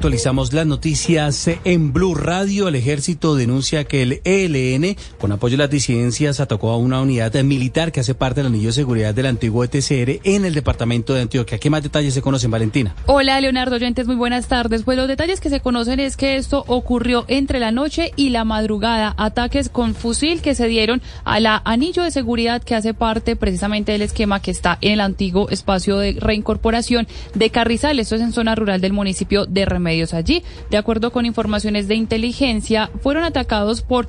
actualizamos las noticias en Blue Radio. El ejército denuncia que el ELN, con apoyo de las disidencias, atacó a una unidad militar que hace parte del anillo de seguridad del antiguo ETCR en el departamento de Antioquia. ¿Qué más detalles se conocen, Valentina? Hola, Leonardo Oyentes, muy buenas tardes. Pues los detalles que se conocen es que esto ocurrió entre la noche y la madrugada. Ataques con fusil que se dieron a la anillo de seguridad que hace parte precisamente del esquema que está en el antiguo espacio de reincorporación de Carrizal. Esto es en zona rural del municipio de Remedio medios allí. De acuerdo con informaciones de inteligencia, fueron atacados por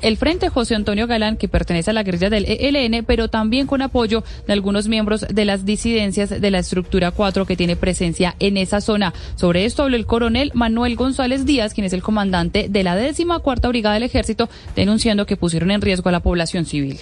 el Frente José Antonio Galán, que pertenece a la guerrilla del ELN, pero también con apoyo de algunos miembros de las disidencias de la estructura 4 que tiene presencia en esa zona. Sobre esto habló el coronel Manuel González Díaz, quien es el comandante de la décima cuarta brigada del ejército, denunciando que pusieron en riesgo a la población civil.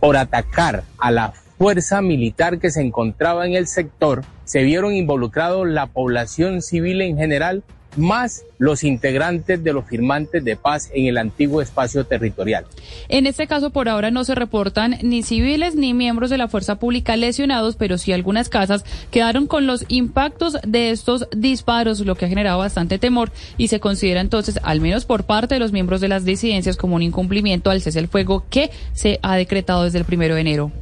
Por atacar a la fuerza militar que se encontraba en el sector, se vieron involucrados la población civil en general, más los integrantes de los firmantes de paz en el antiguo espacio territorial. En este caso, por ahora no se reportan ni civiles ni miembros de la fuerza pública lesionados, pero sí algunas casas quedaron con los impactos de estos disparos, lo que ha generado bastante temor y se considera entonces, al menos por parte de los miembros de las disidencias, como un incumplimiento al cese el fuego que se ha decretado desde el primero de enero.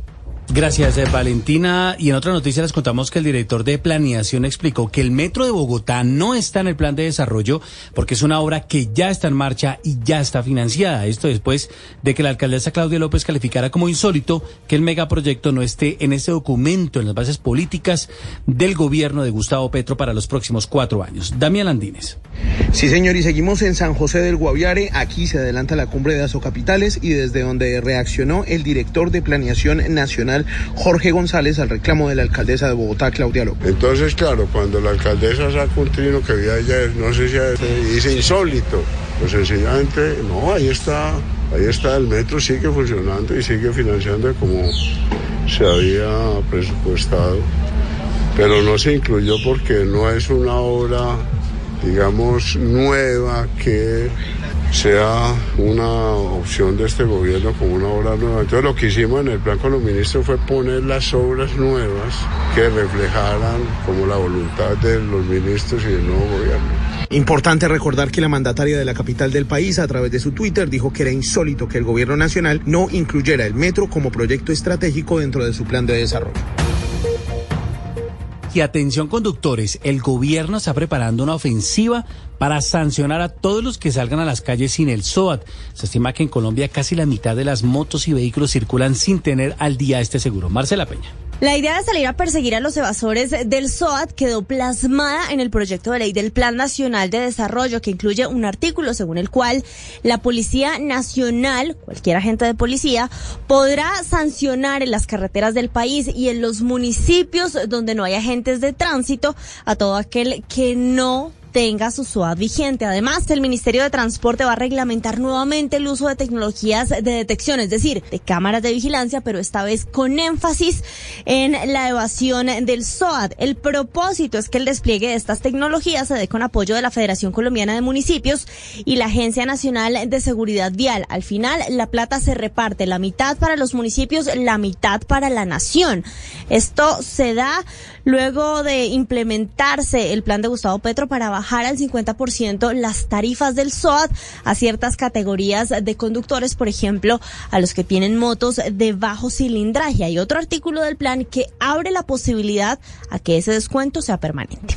Gracias, eh, Valentina. Y en otra noticia les contamos que el director de planeación explicó que el metro de Bogotá no está en el plan de desarrollo porque es una obra que ya está en marcha y ya está financiada. Esto después de que la alcaldesa Claudia López calificara como insólito que el megaproyecto no esté en ese documento, en las bases políticas del gobierno de Gustavo Petro para los próximos cuatro años. Damián Landines. Sí, señor, y seguimos en San José del Guaviare. Aquí se adelanta la cumbre de Azocapitales y desde donde reaccionó el director de planeación nacional Jorge González al reclamo de la alcaldesa de Bogotá, Claudia López. Entonces, claro, cuando la alcaldesa saca un trino que había ella, no sé si dice insólito, pues sencillamente, no, ahí está, ahí está, el metro sigue funcionando y sigue financiando como se había presupuestado, pero no se incluyó porque no es una obra, digamos, nueva que sea una opción de este gobierno como una obra nueva. Entonces lo que hicimos en el plan con los ministros fue poner las obras nuevas que reflejaran como la voluntad de los ministros y del nuevo gobierno. Importante recordar que la mandataria de la capital del país a través de su Twitter dijo que era insólito que el gobierno nacional no incluyera el metro como proyecto estratégico dentro de su plan de desarrollo. Y atención conductores, el gobierno está preparando una ofensiva para sancionar a todos los que salgan a las calles sin el SOAT. Se estima que en Colombia casi la mitad de las motos y vehículos circulan sin tener al día este seguro. Marcela Peña. La idea de salir a perseguir a los evasores del SOAT quedó plasmada en el proyecto de ley del Plan Nacional de Desarrollo, que incluye un artículo según el cual la Policía Nacional, cualquier agente de policía, podrá sancionar en las carreteras del país y en los municipios donde no hay agentes de tránsito a todo aquel que no tenga su SOAT vigente. Además, el Ministerio de Transporte va a reglamentar nuevamente el uso de tecnologías de detección, es decir, de cámaras de vigilancia, pero esta vez con énfasis en la evasión del SOAT. El propósito es que el despliegue de estas tecnologías se dé con apoyo de la Federación Colombiana de Municipios y la Agencia Nacional de Seguridad Vial. Al final, la plata se reparte, la mitad para los municipios, la mitad para la nación. Esto se da luego de implementarse el plan de Gustavo Petro para bajar al 50% las tarifas del SOAT a ciertas categorías de conductores, por ejemplo, a los que tienen motos de bajo cilindraje. Hay otro artículo del plan que abre la posibilidad a que ese descuento sea permanente.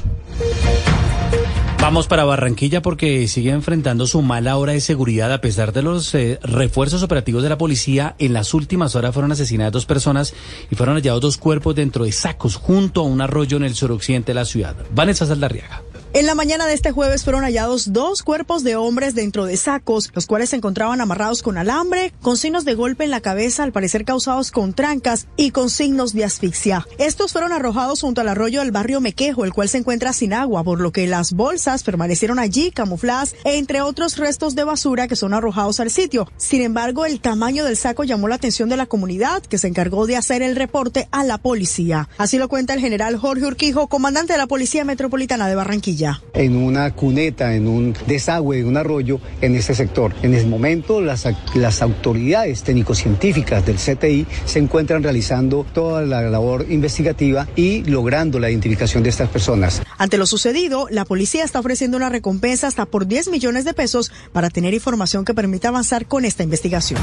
Vamos para Barranquilla porque sigue enfrentando su mala hora de seguridad a pesar de los eh, refuerzos operativos de la policía. En las últimas horas fueron asesinadas dos personas y fueron hallados dos cuerpos dentro de sacos junto a un arroyo en el suroccidente de la ciudad. Vanessa Saldarriaga. En la mañana de este jueves fueron hallados dos cuerpos de hombres dentro de sacos, los cuales se encontraban amarrados con alambre, con signos de golpe en la cabeza, al parecer causados con trancas y con signos de asfixia. Estos fueron arrojados junto al arroyo del barrio Mequejo, el cual se encuentra sin agua, por lo que las bolsas permanecieron allí camufladas, entre otros restos de basura que son arrojados al sitio. Sin embargo, el tamaño del saco llamó la atención de la comunidad, que se encargó de hacer el reporte a la policía. Así lo cuenta el general Jorge Urquijo, comandante de la Policía Metropolitana de Barranquilla. En una cuneta, en un desagüe de un arroyo en este sector. En ese momento las, las autoridades técnico-científicas del CTI se encuentran realizando toda la labor investigativa y logrando la identificación de estas personas. Ante lo sucedido, la policía está ofreciendo una recompensa hasta por 10 millones de pesos para tener información que permita avanzar con esta investigación.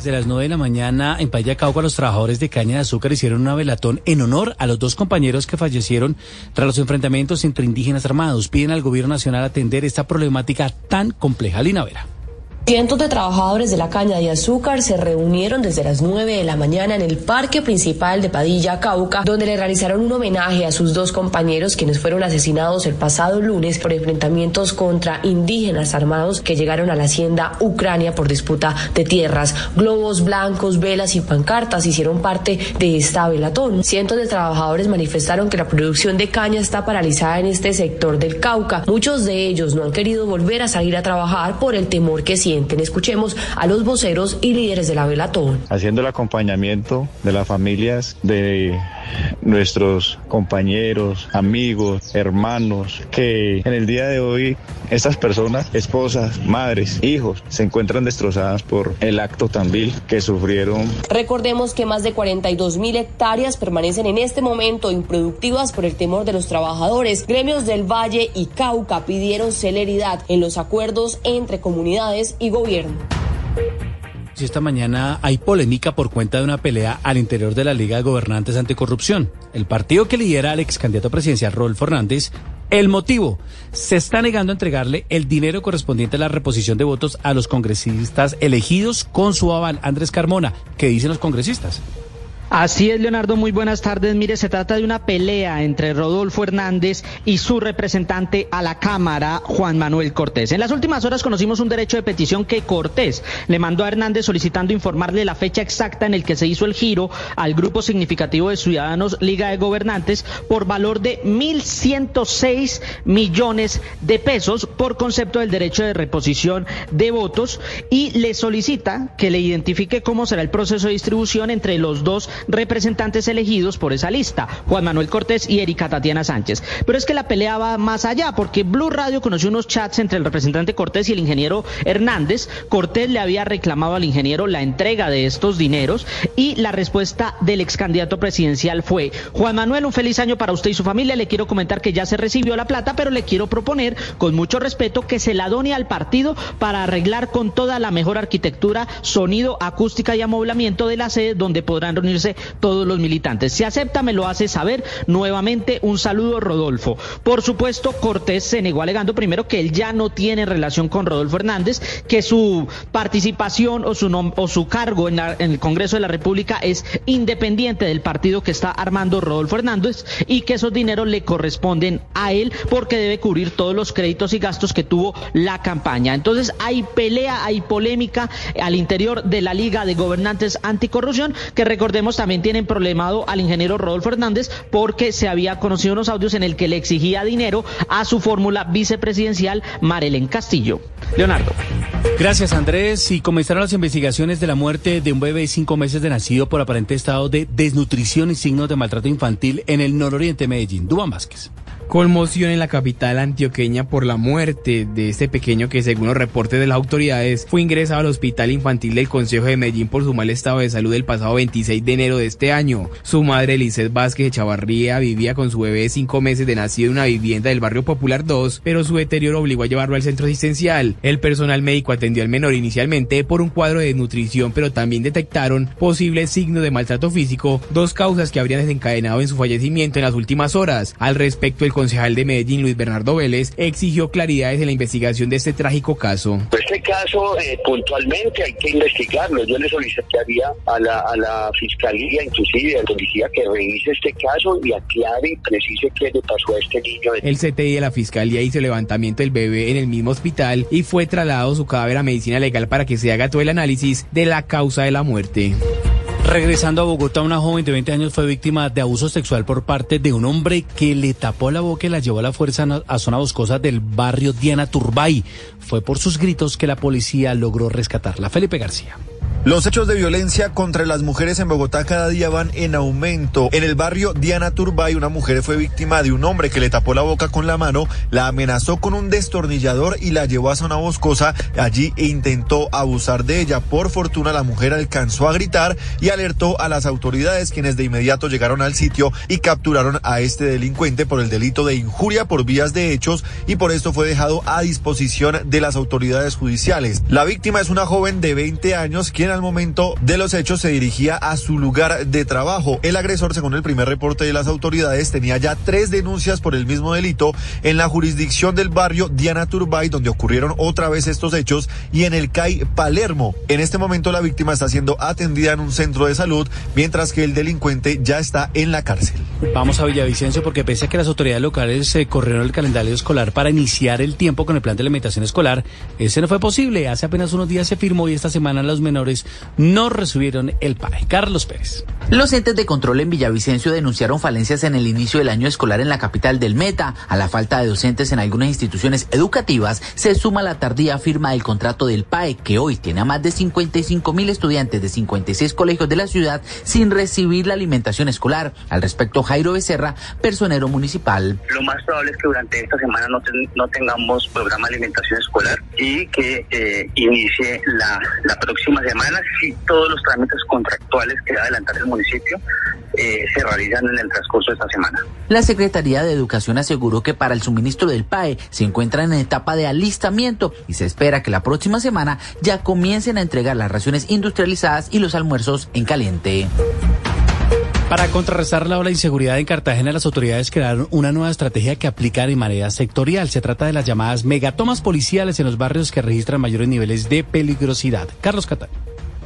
Desde las 9 de la mañana en Cauca, los trabajadores de caña de azúcar hicieron una velatón en honor a los dos compañeros que fallecieron tras los enfrentamientos entre indígenas armados. Piden al gobierno nacional atender esta problemática tan compleja. Lina Vera. Cientos de trabajadores de la caña de azúcar se reunieron desde las 9 de la mañana en el parque principal de Padilla, Cauca, donde le realizaron un homenaje a sus dos compañeros quienes fueron asesinados el pasado lunes por enfrentamientos contra indígenas armados que llegaron a la hacienda Ucrania por disputa de tierras. Globos blancos, velas y pancartas hicieron parte de esta velatón. Cientos de trabajadores manifestaron que la producción de caña está paralizada en este sector del Cauca. Muchos de ellos no han querido volver a salir a trabajar por el temor que sienten Escuchemos a los voceros y líderes de la Velatón. Haciendo el acompañamiento de las familias de nuestros compañeros, amigos, hermanos, que en el día de hoy estas personas, esposas, madres, hijos, se encuentran destrozadas por el acto tan vil que sufrieron. Recordemos que más de 42 mil hectáreas permanecen en este momento improductivas por el temor de los trabajadores. Gremios del Valle y Cauca pidieron celeridad en los acuerdos entre comunidades y gobierno. Esta mañana hay polémica por cuenta de una pelea al interior de la Liga de Gobernantes Anticorrupción. El partido que lidera al ex candidato presidencial Rodolfo Hernández el motivo, se está negando a entregarle el dinero correspondiente a la reposición de votos a los congresistas elegidos con su aval. Andrés Carmona, ¿qué dicen los congresistas? Así es, Leonardo, muy buenas tardes. Mire, se trata de una pelea entre Rodolfo Hernández y su representante a la Cámara, Juan Manuel Cortés. En las últimas horas conocimos un derecho de petición que Cortés le mandó a Hernández solicitando informarle la fecha exacta en el que se hizo el giro al grupo significativo de Ciudadanos Liga de Gobernantes por valor de 1.106 millones de pesos por concepto del derecho de reposición de votos y le solicita que le identifique cómo será el proceso de distribución entre los dos representantes elegidos por esa lista, Juan Manuel Cortés y Erika Tatiana Sánchez. Pero es que la pelea va más allá, porque Blue Radio conoció unos chats entre el representante Cortés y el ingeniero Hernández. Cortés le había reclamado al ingeniero la entrega de estos dineros y la respuesta del ex candidato presidencial fue, Juan Manuel, un feliz año para usted y su familia. Le quiero comentar que ya se recibió la plata, pero le quiero proponer con mucho respeto que se la done al partido para arreglar con toda la mejor arquitectura, sonido, acústica y amoblamiento de la sede donde podrán reunirse todos los militantes. Si acepta, me lo hace saber. Nuevamente, un saludo, Rodolfo. Por supuesto, Cortés se negó alegando primero que él ya no tiene relación con Rodolfo Hernández, que su participación o su, o su cargo en, en el Congreso de la República es independiente del partido que está armando Rodolfo Hernández y que esos dineros le corresponden a él porque debe cubrir todos los créditos y gastos que tuvo la campaña. Entonces hay pelea, hay polémica al interior de la Liga de Gobernantes Anticorrupción que recordemos también tienen problemado al ingeniero Rodolfo Hernández porque se había conocido unos audios en el que le exigía dinero a su fórmula vicepresidencial Marelen Castillo. Leonardo. Gracias Andrés. Y comenzaron las investigaciones de la muerte de un bebé de cinco meses de nacido por aparente estado de desnutrición y signos de maltrato infantil en el nororiente de Medellín. Dubán Vázquez. Conmoción en la capital antioqueña por la muerte de este pequeño que según los reportes de las autoridades fue ingresado al hospital infantil del Consejo de Medellín por su mal estado de salud el pasado 26 de enero de este año. Su madre Lizeth Vázquez de Chavarría vivía con su bebé de cinco meses de nacido en una vivienda del barrio Popular 2, pero su deterioro obligó a llevarlo al centro asistencial. El personal médico atendió al menor inicialmente por un cuadro de desnutrición, pero también detectaron posibles signos de maltrato físico, dos causas que habrían desencadenado en su fallecimiento en las últimas horas. Al respecto, el concejal de Medellín, Luis Bernardo Vélez, exigió claridades en la investigación de este trágico caso. Este caso, eh, puntualmente, hay que investigarlo. Yo le solicitaría a la, a la fiscalía, inclusive a la policía, que revise este caso y aclare y precise qué le pasó a este niño. El CTI de la fiscalía hizo el levantamiento del bebé en el mismo hospital y fue trasladado su cadáver a medicina legal para que se haga todo el análisis de la causa de la muerte. Regresando a Bogotá, una joven de 20 años fue víctima de abuso sexual por parte de un hombre que le tapó la boca y la llevó a la fuerza a zona boscosa del barrio Diana Turbay. Fue por sus gritos que la policía logró rescatarla. Felipe García. Los hechos de violencia contra las mujeres en Bogotá cada día van en aumento. En el barrio Diana Turbay, una mujer fue víctima de un hombre que le tapó la boca con la mano, la amenazó con un destornillador y la llevó a zona boscosa allí intentó abusar de ella. Por fortuna, la mujer alcanzó a gritar y alertó a las autoridades, quienes de inmediato llegaron al sitio y capturaron a este delincuente por el delito de injuria por vías de hechos y por esto fue dejado a disposición de las autoridades judiciales. La víctima es una joven de 20 años quien al momento de los hechos se dirigía a su lugar de trabajo. El agresor, según el primer reporte de las autoridades, tenía ya tres denuncias por el mismo delito en la jurisdicción del barrio Diana Turbay, donde ocurrieron otra vez estos hechos, y en el CAI Palermo. En este momento la víctima está siendo atendida en un centro de salud, mientras que el delincuente ya está en la cárcel. Vamos a Villavicencio porque pese a que las autoridades locales se corrieron el calendario escolar para iniciar el tiempo con el plan de alimentación escolar, ese no fue posible. Hace apenas unos días se firmó y esta semana los menores no recibieron el PAE. Carlos Pérez. Los entes de control en Villavicencio denunciaron falencias en el inicio del año escolar en la capital del Meta. A la falta de docentes en algunas instituciones educativas se suma la tardía firma del contrato del PAE, que hoy tiene a más de 55 mil estudiantes de 56 colegios de la ciudad sin recibir la alimentación escolar. Al respecto, Jairo Becerra, personero municipal. Lo más probable es que durante esta semana no, no tengamos programa de alimentación escolar y que eh, inicie la, la próxima semana si todos los trámites contractuales que va a adelantar el municipio eh, se realizan en el transcurso de esta semana. La Secretaría de Educación aseguró que para el suministro del PAE se encuentran en etapa de alistamiento y se espera que la próxima semana ya comiencen a entregar las raciones industrializadas y los almuerzos en caliente. Para contrarrestar la ola de inseguridad en Cartagena, las autoridades crearon una nueva estrategia que aplicar de manera sectorial. Se trata de las llamadas megatomas policiales en los barrios que registran mayores niveles de peligrosidad. Carlos Catán.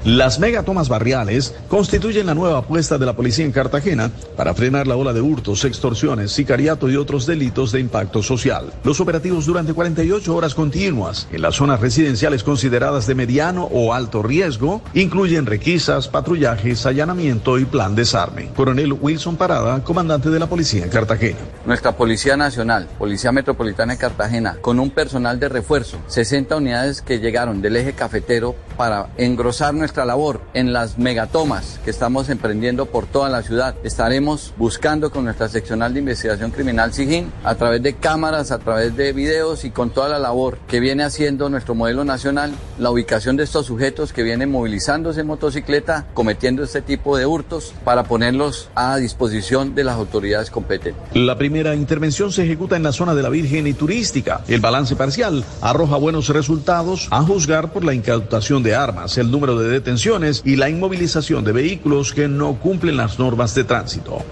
Las megatomas barriales constituyen la nueva apuesta de la policía en Cartagena para frenar la ola de hurtos, extorsiones, sicariato y otros delitos de impacto social. Los operativos durante 48 horas continuas en las zonas residenciales consideradas de mediano o alto riesgo incluyen requisas, patrullajes, allanamiento y plan desarme. Coronel Wilson Parada, comandante de la policía en Cartagena. Nuestra Policía Nacional, Policía Metropolitana de Cartagena, con un personal de refuerzo, 60 unidades que llegaron del eje cafetero para engrosar nuestra labor en las megatomas que estamos emprendiendo por toda la ciudad. Estaremos buscando con nuestra seccional de investigación criminal SIGIN a través de cámaras, a través de videos y con toda la labor que viene haciendo nuestro modelo nacional, la ubicación de estos sujetos que vienen movilizándose en motocicleta, cometiendo este tipo de hurtos para ponerlos a disposición de las autoridades competentes. La primera intervención se ejecuta en la zona de la Virgen y turística. El balance parcial arroja buenos resultados a juzgar por la incautación de armas, el número de detenciones y la inmovilización de vehículos que no cumplen las normas de tránsito.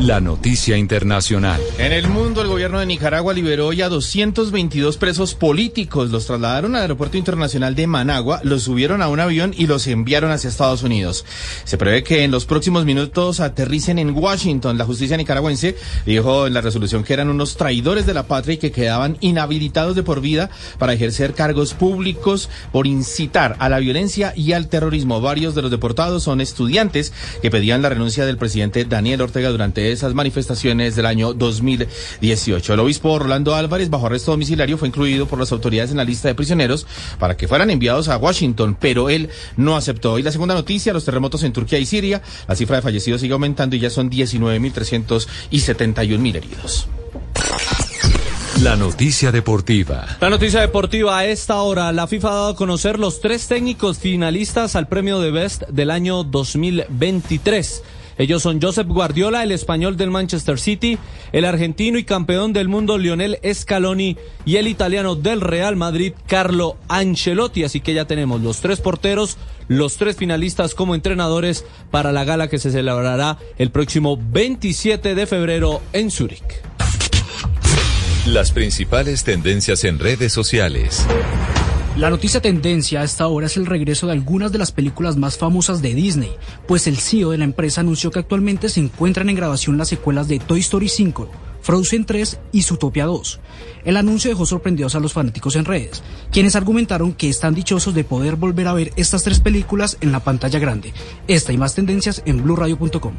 La noticia internacional. En el mundo, el gobierno de Nicaragua liberó ya 222 presos políticos. Los trasladaron al aeropuerto internacional de Managua, los subieron a un avión y los enviaron hacia Estados Unidos. Se prevé que en los próximos minutos aterricen en Washington. La justicia nicaragüense dijo en la resolución que eran unos traidores de la patria y que quedaban inhabilitados de por vida para ejercer cargos públicos por incitar a la violencia y al terrorismo. Varios de los deportados son estudiantes que pedían la renuncia del presidente Daniel Ortega durante esas manifestaciones del año 2018. El obispo Rolando Álvarez, bajo arresto domiciliario, fue incluido por las autoridades en la lista de prisioneros para que fueran enviados a Washington, pero él no aceptó. Y la segunda noticia, los terremotos en Turquía y Siria. La cifra de fallecidos sigue aumentando y ya son 19.300 y 71.000 heridos. La noticia deportiva. La noticia deportiva a esta hora. La FIFA ha dado a conocer los tres técnicos finalistas al premio de Best del año 2023. Ellos son Josep Guardiola, el español del Manchester City, el argentino y campeón del mundo Lionel Scaloni y el italiano del Real Madrid Carlo Ancelotti. Así que ya tenemos los tres porteros, los tres finalistas como entrenadores para la gala que se celebrará el próximo 27 de febrero en Zúrich. Las principales tendencias en redes sociales. La noticia tendencia a esta hora es el regreso de algunas de las películas más famosas de Disney, pues el CEO de la empresa anunció que actualmente se encuentran en grabación las secuelas de Toy Story 5, Frozen 3 y Zootopia 2. El anuncio dejó sorprendidos a los fanáticos en redes, quienes argumentaron que están dichosos de poder volver a ver estas tres películas en la pantalla grande. Esta y más tendencias en blueradio.com.